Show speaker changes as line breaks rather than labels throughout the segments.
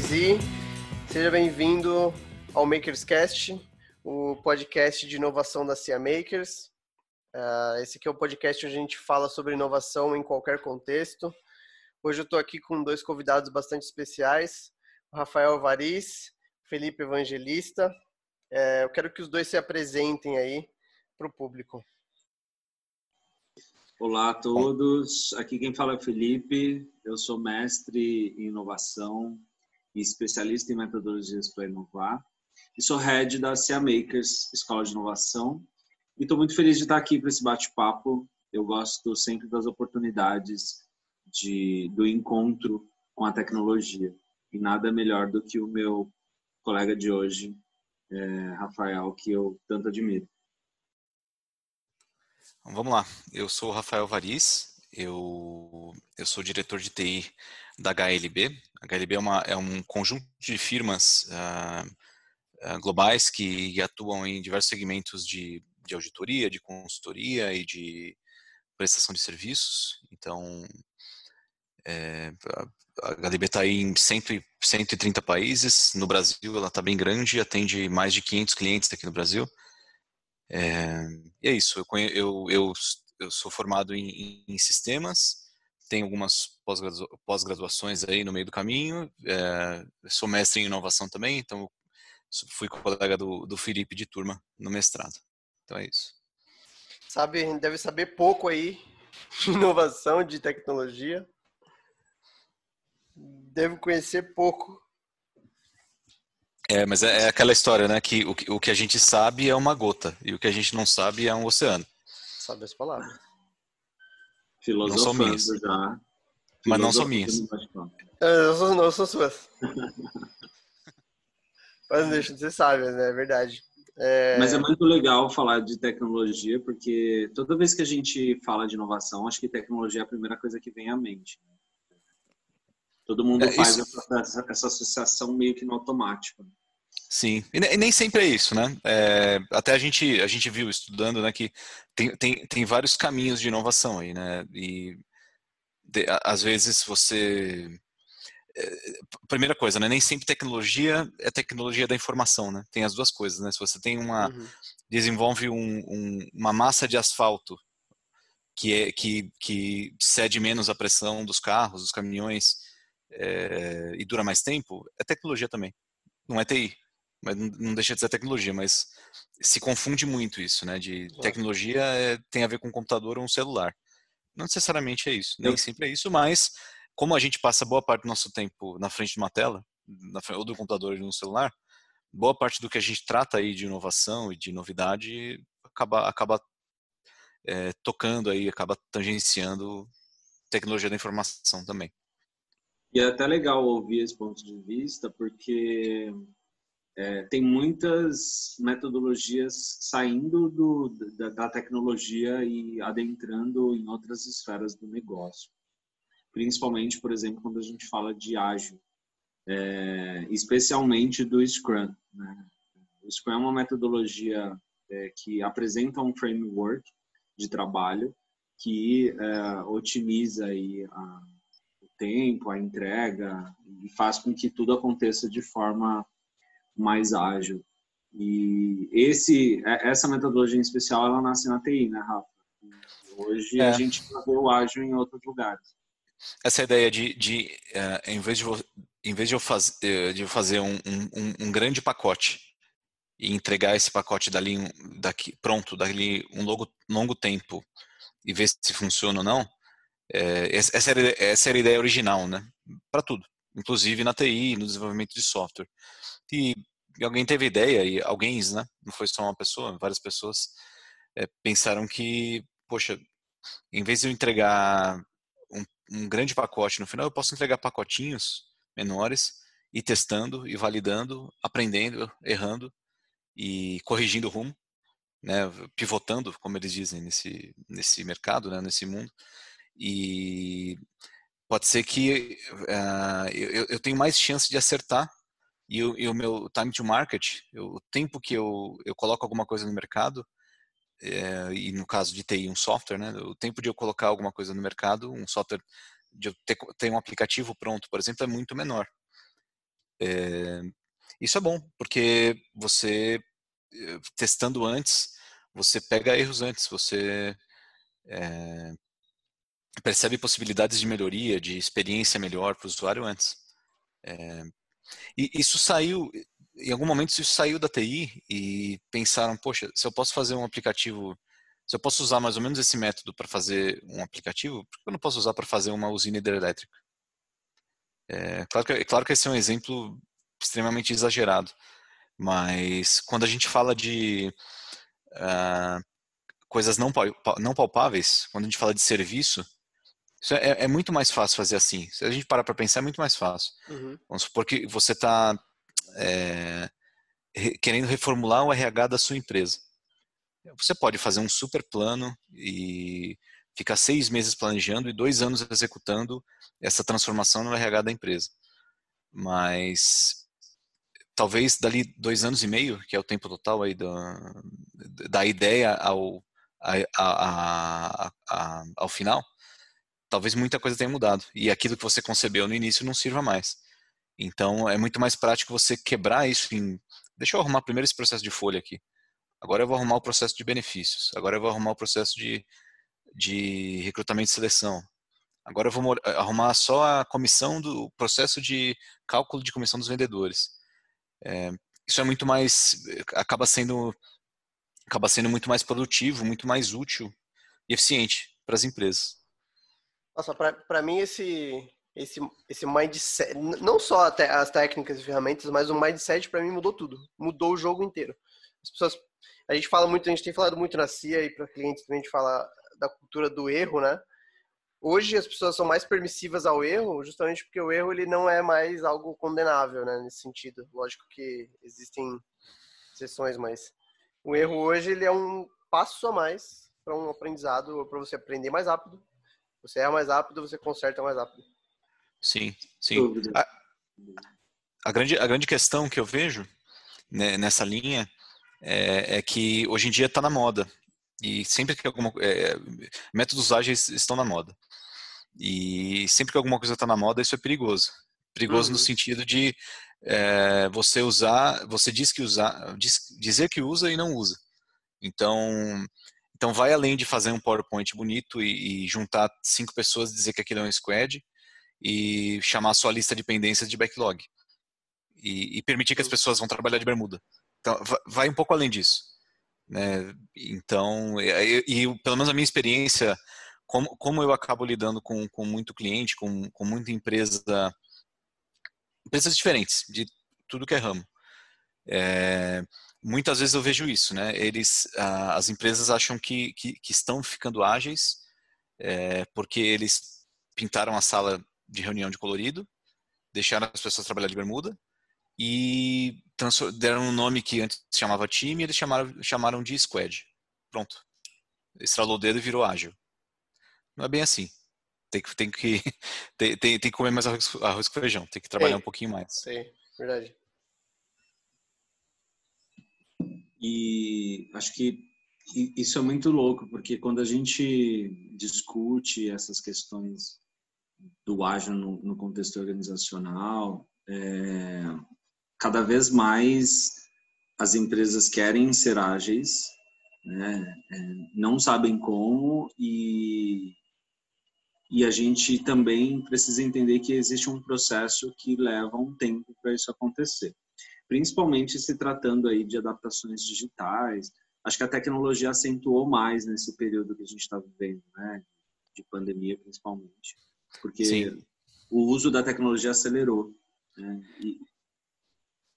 3 e seja bem-vindo ao Makerscast, o podcast de inovação da CIA Makers. Uh, esse aqui é o podcast onde a gente fala sobre inovação em qualquer contexto. Hoje eu estou aqui com dois convidados bastante especiais, o Rafael Variz, Felipe Evangelista. É, eu quero que os dois se apresentem aí para o público.
Olá a todos, aqui quem fala é o Felipe, eu sou mestre em inovação e especialista em metodologias para inovar. E sou head da CA Makers, Escola de Inovação. E estou muito feliz de estar aqui para esse bate-papo, eu gosto sempre das oportunidades de, do encontro com a tecnologia. E nada melhor do que o meu colega de hoje, é, Rafael, que eu tanto admiro.
Então, vamos lá, eu sou o Rafael Variz, eu, eu sou diretor de TI da HLB. A HLB é, uma, é um conjunto de firmas uh, uh, globais que atuam em diversos segmentos de, de auditoria, de consultoria e de prestação de serviços. Então, é, a HLB está em 100, 130 países. No Brasil, ela está bem grande, atende mais de 500 clientes aqui no Brasil. É, e é isso, eu, eu, eu, eu sou formado em, em sistemas, tenho algumas pós-graduações aí no meio do caminho, é, sou mestre em inovação também, então fui colega do, do Felipe de turma no mestrado. Então é isso.
Sabe, deve saber pouco aí de inovação, de tecnologia. Devo conhecer pouco
é, mas é, é, aquela história, né? Que o, o que a gente sabe é uma gota e o que a gente não sabe é um oceano.
Sabe as palavras.
Não são minhas. Já. Mas não são minhas.
É, eu sou, não sou suas. mas deixa de ser sábio, né? É verdade.
É... Mas é muito legal falar de tecnologia, porque toda vez que a gente fala de inovação, acho que tecnologia é a primeira coisa que vem à mente. Todo mundo é, faz isso... essa, essa, associação meio que no automático.
Sim, e nem sempre é isso, né? É, até a gente, a gente viu estudando né, que tem, tem, tem vários caminhos de inovação aí, né? E de, às vezes você. É, primeira coisa, né? Nem sempre tecnologia é tecnologia da informação, né? Tem as duas coisas, né? Se você tem uma. Uhum. desenvolve um, um, uma massa de asfalto que, é, que, que cede menos a pressão dos carros, dos caminhões é, e dura mais tempo, é tecnologia também. Não é TI mas não deixa de ser tecnologia, mas se confunde muito isso, né? De tecnologia é, tem a ver com um computador ou um celular. Não necessariamente é isso, nem sempre é isso, mas como a gente passa boa parte do nosso tempo na frente de uma tela, ou do computador ou de um celular, boa parte do que a gente trata aí de inovação e de novidade acaba, acaba é, tocando aí, acaba tangenciando tecnologia da informação também.
E é até legal ouvir esse ponto de vista, porque é, tem muitas metodologias saindo do, da, da, tecnologia e adentrando em outras esferas do negócio. Principalmente, por exemplo, quando a gente fala de ágil, é, especialmente do Scrum. Né? O Scrum é uma metodologia é, que apresenta um framework de trabalho que é, otimiza aí a, o tempo, a entrega e faz com que tudo aconteça de forma mais ágil. E esse, é, essa metodologia em especial, ela nasce na TI, né, Rafa? Hoje é. a gente vê o ágil em outros lugares.
Essa ideia de, de uh, em vez de em vez de eu, faz, eh, de eu fazer um, um, um, grande pacote e entregar esse pacote dali daqui pronto dali um longo, longo tempo e ver se funciona ou não é, essa, era, essa era a ideia original né para tudo inclusive na TI no desenvolvimento de software e e alguém teve ideia, e alguém, né? Não foi só uma pessoa, várias pessoas é, pensaram que, poxa, em vez de eu entregar um, um, grande pacote no final, eu posso entregar pacotinhos menores e testando e validando, aprendendo, errando e corrigindo o rumo, né? Pivotando, como eles dizem nesse nesse mercado, né? Nesse mundo. E pode ser que uh, eu, eu tenho mais chance de acertar e o, e o meu time to market, eu, o tempo que eu, eu coloco alguma coisa no mercado, é, e no caso de TI, um software, né, o tempo de eu colocar alguma coisa no mercado, um software, de eu ter, ter um aplicativo pronto, por exemplo, é muito menor. é, isso é bom, porque você, eh, testando antes, você pega erros antes, você é, percebe possibilidades de melhoria, de experiência melhor para o usuário antes. É, e isso saiu, em algum momento isso saiu da TI e pensaram, poxa, se eu posso fazer um aplicativo, se eu posso usar mais ou menos esse método para fazer um aplicativo, por que eu não posso usar para fazer uma usina hidrelétrica? É, claro, que, claro que esse é um exemplo extremamente exagerado, mas quando a gente fala de uh, coisas não, não palpáveis, quando a gente fala de serviço, é, é, muito mais fácil fazer assim. Se a gente parar para pensar, é muito mais fácil. Uhum. Vamos supor que você está é, querendo reformular o RH da sua empresa. Você pode fazer um super plano e ficar seis meses planejando e dois anos executando essa transformação no RH da empresa. Mas talvez dali dois anos e meio, que é o tempo total aí da, da ideia ao, a, a, a, ao final, talvez muita coisa tenha mudado. E aquilo que você concebeu no início não sirva mais. Então é muito mais prático você quebrar isso em. Deixa eu arrumar primeiro esse processo de folha aqui. Agora eu vou arrumar o processo de benefícios. Agora eu vou arrumar o processo de, de recrutamento e seleção. Agora eu vou arrumar só a comissão do processo de cálculo de comissão dos vendedores. É, isso é muito mais. acaba sendo acaba sendo muito mais produtivo, muito mais útil e eficiente para as empresas.
Nossa, para mim esse esse esse mindset, não só as técnicas e ferramentas, mas o mindset para mim mudou tudo, mudou o jogo inteiro. As pessoas, a gente fala muito, a gente tem falado muito na CIA e para clientes também a gente fala da cultura do erro, né? Hoje as pessoas são mais permissivas ao erro, justamente porque o erro ele não é mais algo condenável, né, nesse sentido. Lógico que existem exceções, mas o erro hoje ele é um passo a mais para um aprendizado, para você aprender mais rápido. Você erra mais rápido, você conserta mais rápido.
Sim, sim. A, a, grande, a grande questão que eu vejo né, nessa linha é, é, que hoje em dia está na moda. E sempre que alguma é, métodos ágeis estão na moda. E sempre que alguma coisa está na moda, isso é perigoso. Perigoso uhum. no sentido de é, você usar, você diz que usar, diz, dizer que usa e não usa. Então, então vai além de fazer um PowerPoint bonito e, e juntar cinco pessoas, dizer que aquilo é um squad e chamar a sua lista de pendências de backlog e, e permitir que as pessoas vão trabalhar de bermuda. Então, vai um pouco além disso. Né? Então, e, e, pelo menos a minha experiência, como, como eu acabo lidando com, com muito cliente, com, com muita empresa empresas diferentes, de tudo que é ramo. É, muitas vezes eu vejo isso, né? Eles, as empresas acham que, que, que estão ficando ágeis é, porque eles pintaram a sala de reunião de colorido, deixaram as pessoas trabalhar de bermuda e deram um nome que antes se chamava time eles chamaram, chamaram de squad. Pronto. Estralou o dedo e virou ágil. Não é bem assim tem que, tem que, tem, tem, tem que comer mais arroz, arroz com feijão, tem que trabalhar um pouquinho mais.
Sim, verdade.
E acho que isso é muito louco, porque quando a gente discute essas questões do ágil no, no contexto organizacional, é, cada vez mais as empresas querem ser ágeis, né, é, não sabem como e e a gente também precisa entender que existe um processo que leva um tempo para isso acontecer. Principalmente se tratando aí de adaptações digitais. Acho que a tecnologia acentuou mais nesse período que a gente está vivendo, né? De pandemia, principalmente. Porque Sim. o uso da tecnologia acelerou. Né? E,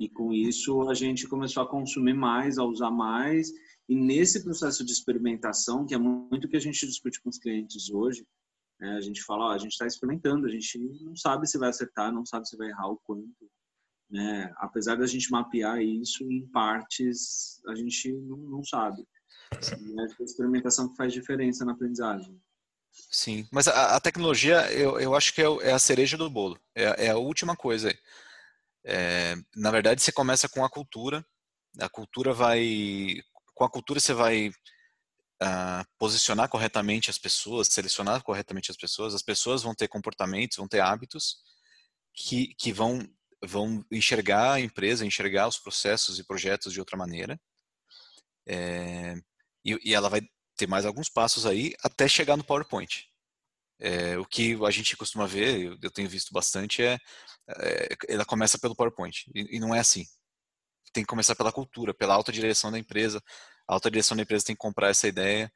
e com isso a gente começou a consumir mais, a usar mais. E nesse processo de experimentação, que é muito o que a gente discute com os clientes hoje, é, a gente fala, ó, a gente está experimentando, a gente não sabe se vai acertar, não sabe se vai errar o quanto. Né? Apesar da gente mapear isso em partes, a gente não, não sabe. E é a experimentação que faz diferença na aprendizagem.
Sim, mas a, a tecnologia eu, eu acho que é, é, a cereja do bolo, é, é a última coisa. É, na verdade, você começa com a cultura, a cultura vai. Com a cultura você vai uh, posicionar corretamente as pessoas, selecionar corretamente as pessoas, as pessoas vão ter comportamentos, vão ter hábitos que, que vão vão enxergar a empresa, enxergar os processos e projetos de outra maneira. É, e, e, ela vai ter mais alguns passos aí até chegar no PowerPoint. É, o que a gente costuma ver, eu, eu tenho visto bastante, é, é, ela começa pelo PowerPoint. E, e, não é assim. Tem que começar pela cultura, pela alta direção da empresa. A alta direção da empresa tem que comprar essa ideia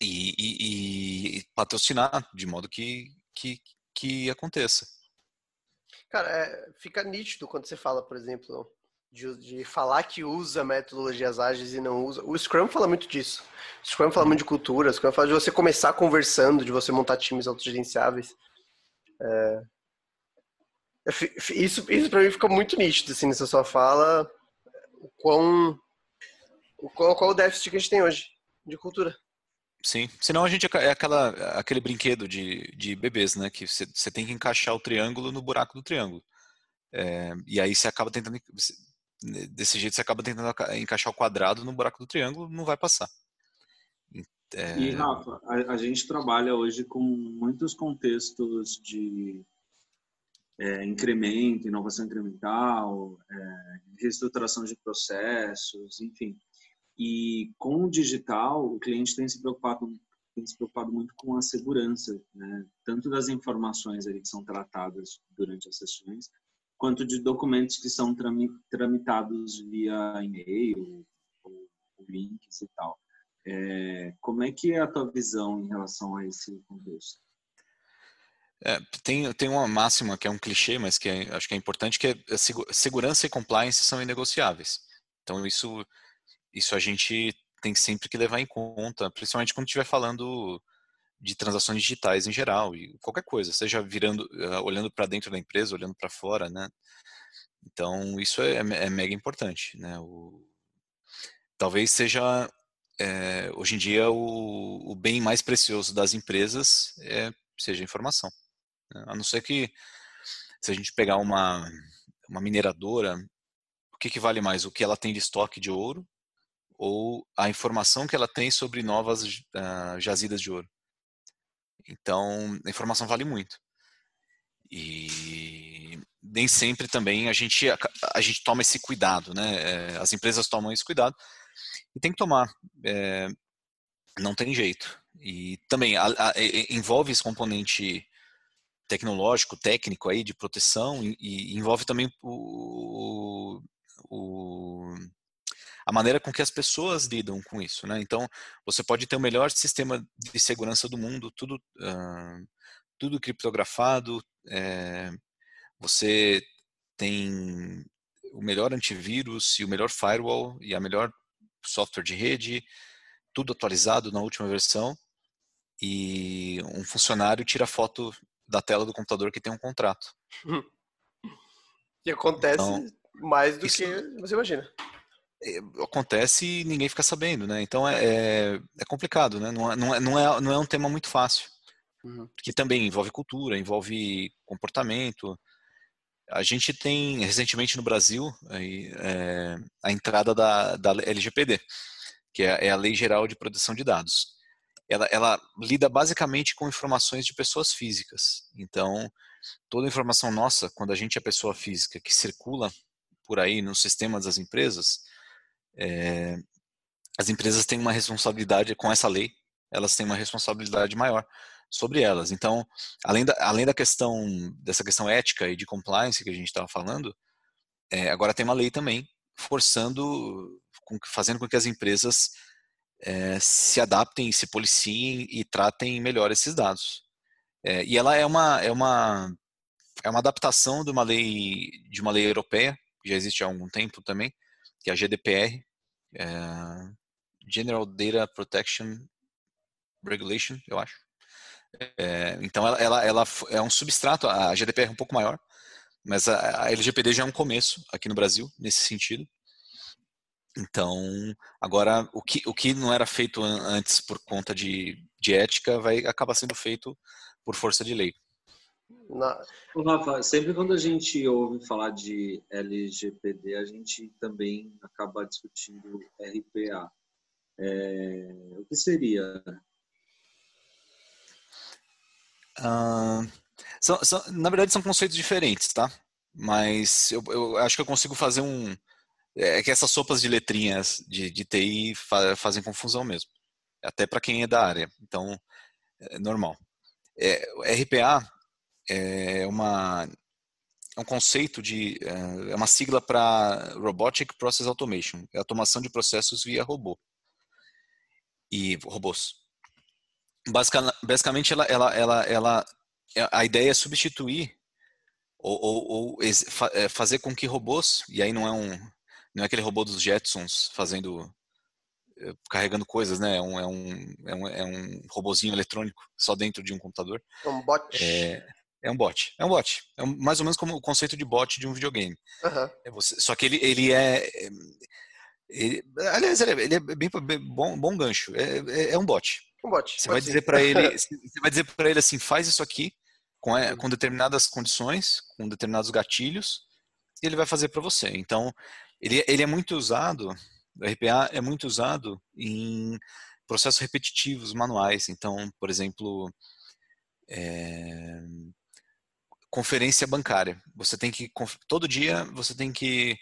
e, e, e, patrocinar de modo que, que, que aconteça.
Cara, é, fica nítido quando você fala, por exemplo, de, de, falar que usa metodologias ágeis e não usa. O Scrum fala muito disso. O Scrum fala muito de cultura, o Scrum fala de você começar conversando, de você montar times autogerenciáveis. É... Isso, isso para mim fica muito nítido, assim, nessa sua fala, o quão, o qual, qual o déficit que a gente tem hoje de cultura.
Sim, senão a gente é, é aquela, aquele brinquedo de, de bebês, né? Que você tem que encaixar o triângulo no buraco do triângulo. É, e aí você acaba tentando desse jeito você acaba tentando encaixar o quadrado no buraco do triângulo, não vai passar.
É... E Rafa, a, a, gente trabalha hoje com muitos contextos de é, incremento, inovação incremental, é, reestruturação de processos, enfim. E com o digital, o cliente tem se preocupado tem se preocupado muito com a segurança, né? tanto das informações ali que são tratadas durante as sessões, quanto de documentos que são tramitados via e-mail ou, links e tal. É, como é que é a tua visão em relação a esse contexto?
É, tem, tem uma máxima que é um clichê, mas que é, acho que é importante, que é segurança e compliance são inegociáveis. Então isso, isso a gente tem sempre que levar em conta, principalmente quando estiver falando de transações digitais em geral e qualquer coisa, seja virando, uh, olhando para dentro da empresa, olhando para fora, né? Então isso é, é, mega importante, né? O, talvez seja é, hoje em dia o, o, bem mais precioso das empresas é, seja a informação, né? a não ser que se a gente pegar uma uma mineradora, o que, que vale mais, o que ela tem de estoque de ouro ou a informação que ela tem sobre novas uh, jazidas de ouro? Então, a informação vale muito. E nem sempre também a gente, a, a gente toma esse cuidado, né? É, as empresas tomam esse cuidado e tem que tomar. É, não tem jeito. E também a, a, envolve esse componente tecnológico, técnico aí de proteção e, e envolve também o, o, a maneira com que as pessoas lidam com isso, né? Então, você pode ter o melhor sistema de segurança do mundo, tudo, uh, tudo criptografado, é, você tem o melhor antivírus e o melhor firewall e a melhor software de rede, tudo atualizado na última versão, e um funcionário tira foto da tela do computador que tem um contrato.
E acontece então, mais do isso, que você imagina.
É, acontece e ninguém fica sabendo, né? Então é, é, é complicado, né? Não é, não, é, não, é, não é um tema muito fácil. Uhum. Porque também envolve cultura, envolve comportamento. A gente tem, recentemente no Brasil, é, a entrada da, da LGPD, que é, é, a Lei Geral de Proteção de Dados. Ela, ela lida basicamente com informações de pessoas físicas. Então, toda informação nossa, quando a gente é pessoa física que circula por aí no sistema das empresas, é, as empresas têm uma responsabilidade com essa lei, elas têm uma responsabilidade maior sobre elas. Então, além da, além da questão dessa questão ética e de compliance que a gente estava falando, é, agora tem uma lei também forçando, com, fazendo com que as empresas é, se adaptem, se policiem e tratem melhor esses dados. É, e ela é uma é uma é uma adaptação de uma lei de uma lei europeia que já existe há algum tempo também, que é a GDPR, é, General Data Protection Regulation, eu acho. É, então ela, ela, ela, é um substrato, a GDPR é um pouco maior, mas a, a LGPD já é um começo aqui no Brasil, nesse sentido. Então, agora, o que, o que não era feito antes por conta de, de ética vai acabar sendo feito por força de lei.
Na... Rafa, sempre quando a gente ouve falar de LGPD, a gente também acaba discutindo RPA. É... O que seria?
Uh, São, são, na verdade, são conceitos diferentes, tá? Mas eu, eu acho que eu consigo fazer um. É que essas sopas de letrinhas de, de TI fa, fazem confusão mesmo. Até para quem é da área. Então, é normal. É, RPA é uma é um conceito de é, é uma sigla para Robotic Process Automation, é automação de processos via robô e robôs. Basicamente, ela, ela, ela, ela, a ideia é substituir ou, ou, ou é, fazer com que robôs, e aí não é um não é aquele robô dos Jetsons fazendo eh, carregando coisas, né? É um, é um, é um, é um robozinho eletrônico só dentro de um computador.
É um bot.
É, é um bot. É um bot. É um, mais ou menos como o conceito de bot de um videogame.
Uhum.
É você, só que ele, ele é. Ele, aliás, ele é, ele é bem, bem, bom, bom gancho. É, é, é um bot.
Um bot.
Você vai dizer para ele, você vai dizer para ele assim, faz isso aqui com, com determinadas condições, com determinados gatilhos, e ele vai fazer para você. Então, ele, ele é muito usado, o RPA é muito usado em processos repetitivos manuais. Então, por exemplo, é, conferência bancária. Você tem que todo dia você tem que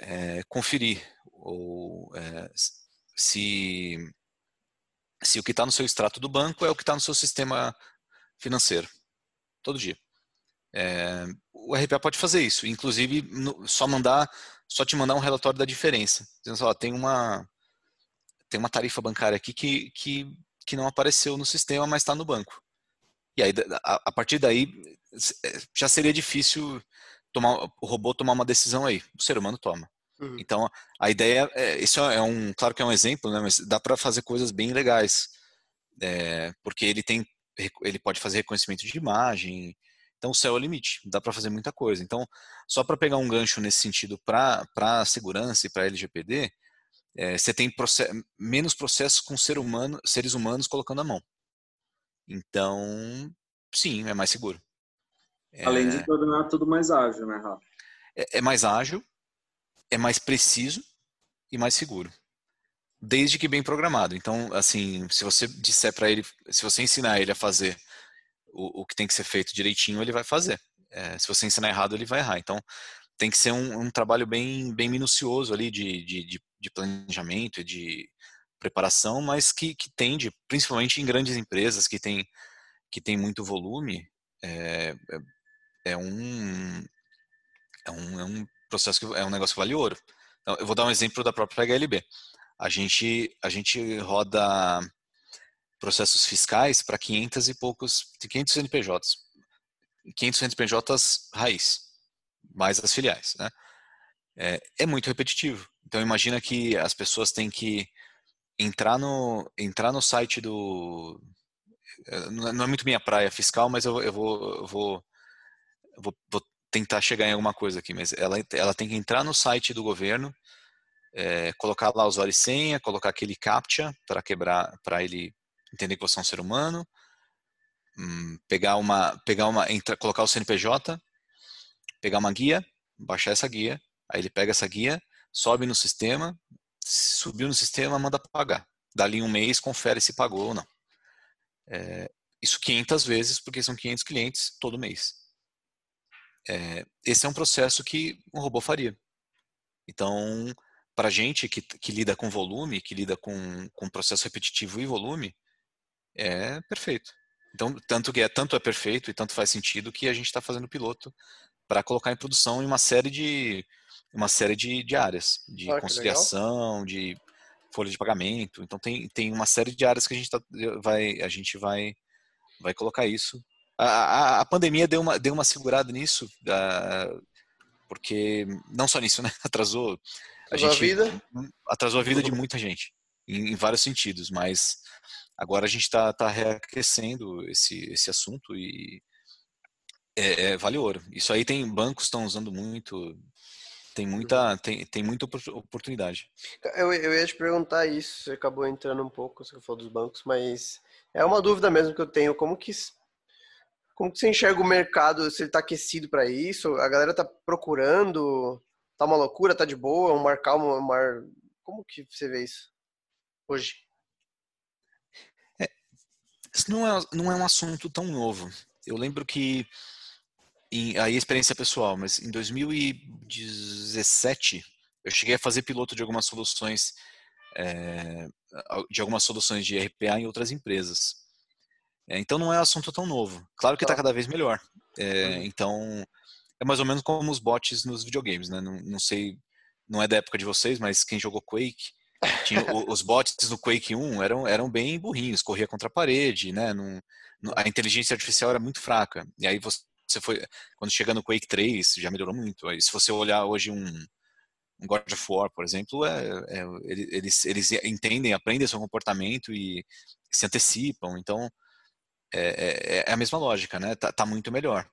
é, conferir ou é, se se o que está no seu extrato do banco é o que está no seu sistema financeiro todo dia. É, o RPA pode fazer isso, inclusive no, só mandar, só te mandar um relatório da diferença. Dizendo ó, tem uma tem uma tarifa bancária aqui que, que, que não apareceu no sistema, mas está no banco. E aí, a, a, partir daí, é, já seria difícil tomar, o robô tomar uma decisão aí. O ser humano toma. Uhum. Então, a ideia, é, isso é um, claro que é um exemplo, né, mas dá para fazer coisas bem legais. É, porque ele tem ele pode fazer reconhecimento de imagem. Então, o céu é o limite, dá para fazer muita coisa. Então, só para pegar um gancho nesse sentido para a segurança e para a LGPD, é, você tem process, menos processos com ser humano, seres humanos colocando a mão. Então, sim, é mais seguro.
Além de é tornar tudo mais ágil, né, Rafa?
É, é mais ágil, é mais preciso e mais seguro desde que bem programado. Então, assim, se você disser para ele, se você ensinar ele a fazer o, o, que tem que ser feito direitinho, ele vai fazer. É, se você ensinar errado, ele vai errar. Então, tem que ser um, um trabalho bem, bem minucioso ali de, de, de planejamento e de preparação, mas que, que tende, principalmente em grandes empresas que tem, que tem muito volume, é, é, é um, é, um, é um processo que é um negócio que vale ouro. Então, eu vou dar um exemplo da própria HLB a gente, a gente roda processos fiscais para 500 e poucos, 500 CNPJs. 500 CNPJs raiz, mais as filiais, né? É, é, muito repetitivo. Então imagina que as pessoas têm que entrar no, entrar no site do... É, não é muito minha praia fiscal, mas eu, eu vou, eu vou, vou, vou tentar chegar em alguma coisa aqui, mas ela, ela tem que entrar no site do governo, é, colocar lá usuário e senha, colocar aquele captcha para quebrar, para ele entender que você é um ser humano, hum, pegar uma, pegar uma, entra, colocar o CNPJ, pegar uma guia, baixar essa guia, aí ele pega essa guia, sobe no sistema, subiu no sistema, manda pagar. Dali um mês, confere se pagou ou não. É, isso 500 vezes, porque são 500 clientes todo mês. É, esse é um processo que um robô faria. Então, para gente que, que lida com volume, que lida com, com processo repetitivo e volume, é perfeito. Então, tanto que é tanto é perfeito e tanto faz sentido que a gente está fazendo piloto para colocar em produção em uma série de uma série de, de áreas, de ah, conciliação, de folha de pagamento. Então tem, tem uma série de áreas que a gente tá, vai a gente vai vai colocar isso. A, a, a pandemia deu uma deu uma segurada nisso, uh, porque não só nisso, né? Atrasou
a gente vida?
atrasou a vida de muita gente, em, em vários sentidos, mas agora a gente está tá reaquecendo esse, esse assunto e é, é, vale ouro. Isso aí tem bancos estão usando muito, tem muita, tem, tem muita oportunidade.
Eu, eu ia te perguntar isso, você acabou entrando um pouco, você falou dos bancos, mas é uma dúvida mesmo que eu tenho, como que como que você enxerga o mercado, se ele está aquecido para isso? A galera está procurando tá uma loucura, tá de boa, um mar calmo, um mar. Como que você vê isso hoje?
É, isso não é, não é um assunto tão novo. eu lembro que em, aí experiência pessoal, mas em 2017 eu cheguei a fazer piloto de algumas soluções é, de algumas soluções de RPA em outras empresas. É, então não é um assunto tão novo. Claro que está tá. cada vez melhor. É, então é mais ou menos como os bots nos videogames, né? Não, não, sei, não é da época de vocês, mas quem jogou Quake, tinha, os bots no Quake 1 eram, eram bem burrinhos, corria contra a parede, né? Não, a inteligência artificial era muito fraca. E aí você, você foi, quando chega no Quake 3, já melhorou muito. Aí se você olhar hoje um, um God of War, por exemplo, é, é, eles, eles entendem, aprendem seu comportamento e se antecipam. Então, é, é, é a mesma lógica, né? Tá, tá muito melhor.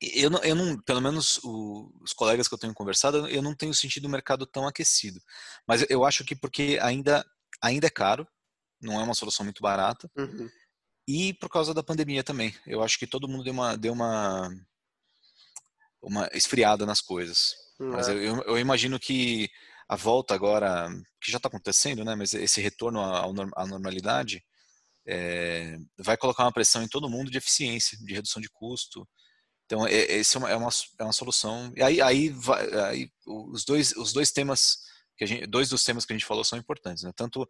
Eu não, eu não, pelo menos o, os colegas que eu tenho conversado, eu não tenho sentido o mercado tão aquecido. Mas eu acho que porque ainda, ainda é caro, não é uma solução muito barata. Uhum. E por causa da pandemia também. Eu acho que todo mundo deu uma, deu uma, uma esfriada nas coisas. Mas é. eu, eu, imagino que a volta agora, que já está acontecendo, né? Mas esse retorno à, normalidade é, vai colocar uma pressão em todo mundo de eficiência, de redução de custo. Então, é, esse é uma, é uma, é uma solução. E aí, aí, vai, aí, os, dois, os dois temas, que a gente, dois dos temas que a gente falou são importantes. Né? Tanto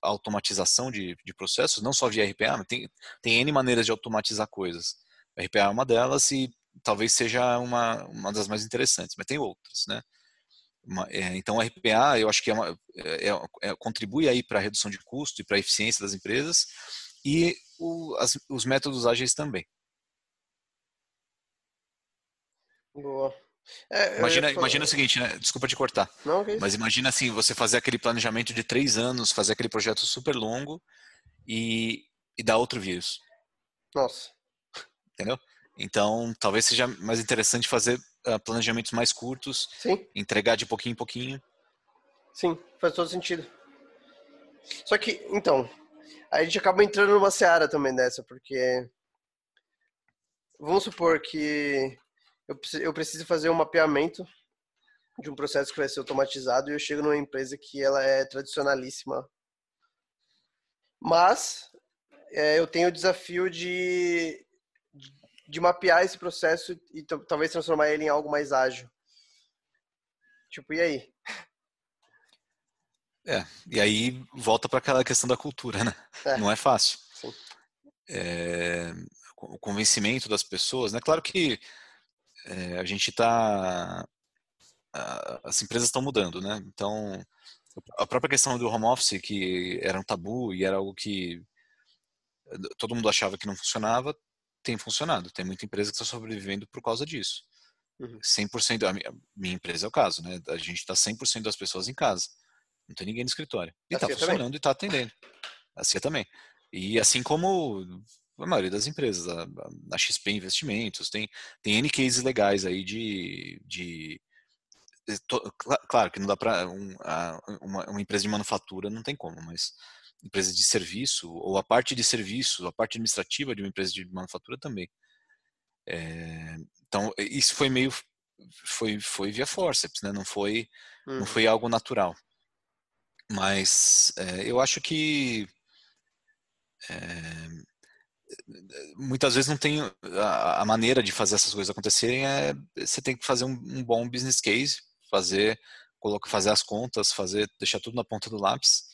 automatização de, de processos, não só via RPA, mas tem, tem N maneiras de automatizar coisas. RPA é uma delas e talvez seja uma, uma das mais interessantes, mas tem outras, né? É, então, RPA, eu acho que é uma, é, é contribui aí para a redução de custo e para a eficiência das empresas e o, as, os métodos ágeis também.
Boa.
É, imagina, imagina o seguinte, né? desculpa te cortar, Não, mas imagina assim, você fazer aquele planejamento de três anos, fazer aquele projeto super longo e, e dar outro vírus.
Nossa.
Entendeu? Então, talvez seja mais interessante fazer uh, planejamentos mais curtos,
Sim.
entregar de pouquinho em pouquinho.
Sim, faz todo sentido. Só que, então, a gente acaba entrando numa seara também dessa, porque vamos supor que eu, eu preciso fazer um mapeamento de um processo que vai ser automatizado e eu chego numa empresa que ela é tradicionalíssima. Mas é, eu tenho o desafio de, de mapear esse processo e talvez transformar ele em algo mais ágil. Tipo, e aí?
É, e aí volta para aquela questão da cultura, né? É. Não é fácil. É, o convencimento das pessoas, né? Claro que é, a gente está. As empresas estão mudando, né? Então, a própria questão do home office, que era um tabu e era algo que todo mundo achava que não funcionava, tem funcionado. Tem muita empresa que está sobrevivendo por causa disso. Uhum. 100%, a minha, minha empresa é o caso, né? A gente está 100% das pessoas em casa. Não tem ninguém no escritório. E está funcionando também. e está atendendo. A CIA também. E assim como a maioria das empresas, a, a XP Investimentos, tem, tem N cases legais aí de. de claro que não dá para um, uma, uma empresa de manufatura não tem como, mas empresa de serviço, ou a parte de serviço, a parte administrativa de uma empresa de manufatura também. É, então, isso foi meio. Foi, foi via forceps, né? não, foi, não uhum. foi algo natural. Mas é, eu acho que. É, muitas vezes não tem a, a, maneira de fazer essas coisas acontecerem é você tem que fazer um, um bom business case fazer colocar fazer as contas fazer deixar tudo na ponta do lápis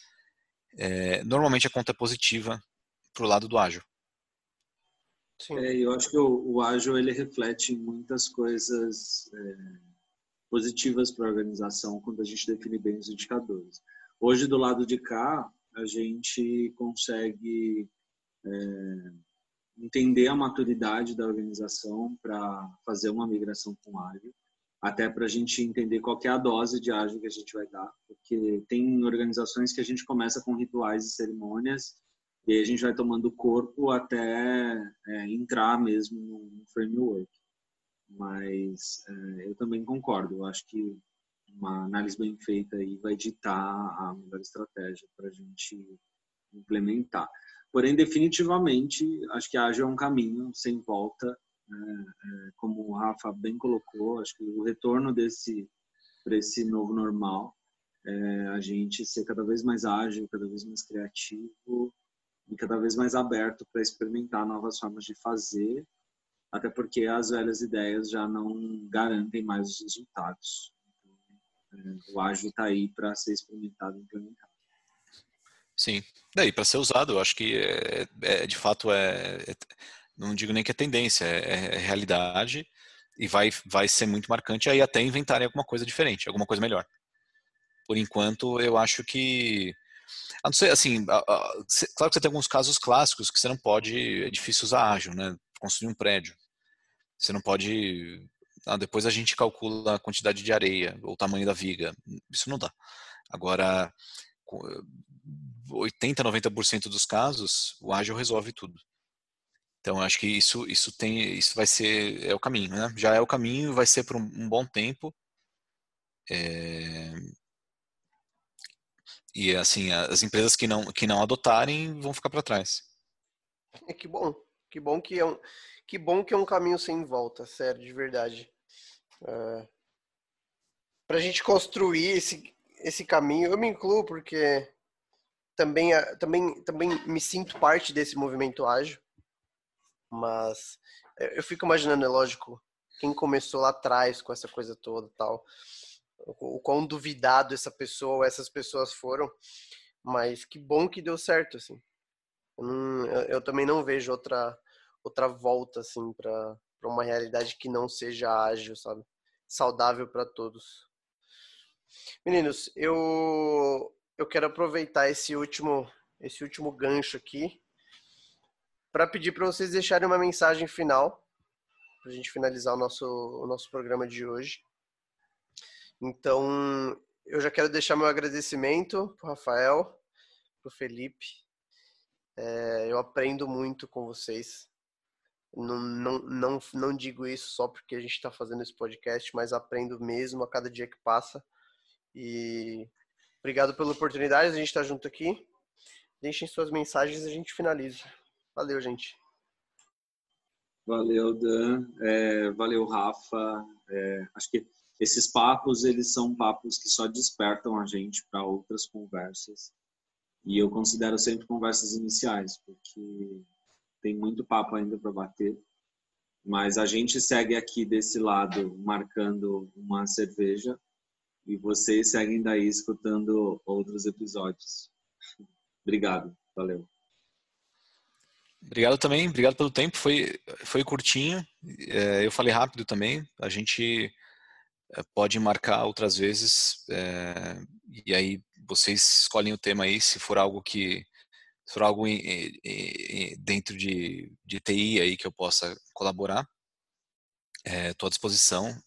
é, normalmente a conta é positiva para o lado do ágil.
É, eu acho que o, o, ágil ele reflete muitas coisas é, positivas para a organização quando a gente define bem os indicadores. Hoje do lado de cá a gente consegue é, entender a maturidade da organização para fazer uma migração com ágil até para a gente entender qual é a dose de ágil que a gente vai dar, porque tem organizações que a gente começa com rituais e cerimônias e aí a gente vai tomando corpo até é, entrar mesmo no framework. Mas é, eu também concordo, eu acho que uma análise bem feita aí vai ditar a melhor estratégia para a gente implementar. Porém, definitivamente, acho que ágil é um caminho sem volta né? É, como o Rafa bem colocou, acho que o retorno desse para esse novo normal é a gente ser cada vez mais ágil, cada vez mais criativo e cada vez mais aberto para experimentar novas formas de fazer, até porque as velhas ideias já não garantem mais os resultados. Então, é, o ágil está aí para ser experimentado e implementado.
Sim, daí para ser usado, eu acho que é, é de fato é, é, não digo nem que é tendência, é, é, realidade e vai vai ser muito marcante aí até inventarem alguma coisa diferente, alguma coisa melhor. Por enquanto, eu acho que a não ser, assim, claro que você tem alguns casos clássicos que você não pode, é difícil usar ágil, né? Construir um prédio. Você não pode, ah, depois a gente calcula a quantidade de areia ou o tamanho da viga. Isso não dá. Agora, 80, 90% dos casos, o ágil resolve tudo. Então, acho que isso, isso tem, isso vai ser, é o caminho, né? Já é o caminho, vai ser por um, um bom tempo. É, e assim, as empresas que não, que não adotarem vão ficar para trás.
É que bom, que bom que é um, que bom que é um caminho sem volta, sério, de verdade. É, para a gente construir esse, esse caminho, eu me incluo porque também, também, também me sinto parte desse movimento ágil, mas eu fico imaginando, é lógico, quem começou lá atrás com essa coisa toda tal o quão duvidado essa pessoa essas pessoas foram, mas que bom que deu certo, assim. Eu, não, eu, eu também não vejo outra outra volta, assim, para uma realidade que não seja ágil, sabe? Saudável para todos. Meninos, eu eu quero aproveitar esse último esse último gancho aqui para pedir para vocês deixarem uma mensagem final para a gente finalizar o nosso o nosso programa de hoje. Então, eu já quero deixar meu agradecimento para Rafael, para Felipe. É, eu aprendo muito com vocês. Não, não, não, não digo isso só porque a gente está fazendo esse podcast, mas aprendo mesmo a cada dia que passa. E obrigado pela oportunidade, a gente está junto aqui. Deixem suas mensagens e a gente finaliza. Valeu, gente.
Valeu, Dan. É, valeu, Rafa. É, acho que esses papos, eles são papos que só despertam a gente para outras conversas. E eu considero sempre conversas iniciais, porque tem muito papo ainda para bater. Mas a gente segue aqui desse lado marcando uma cerveja e vocês seguem daí escutando outros episódios. Obrigado, valeu.
Obrigado também, obrigado pelo tempo. Foi, foi curtinho. É, eu falei rápido também. A gente eh, pode marcar outras vezes é, e aí vocês escolhem o tema aí se for algo que se for algo em, em, dentro de, de TI aí que eu possa colaborar estou é, à disposição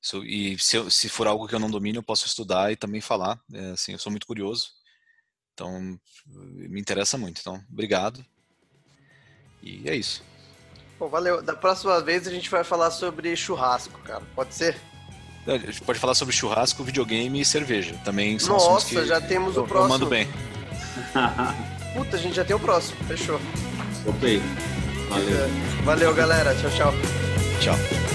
é, so, e se, eu, se for algo que eu não domino eu posso estudar e também falar assim eu sou muito curioso então me interessa muito então obrigado e é isso
Bom, valeu. Da próxima vez a gente vai falar sobre churrasco, cara. Pode ser?
A gente pode falar sobre churrasco, videogame e cerveja. Também
são Nossa, que já temos o próximo.
Eu mando bem.
Puta, a gente já tem o próximo. Fechou.
Ok. Valeu.
Valeu, galera. Tchau, tchau.
Tchau.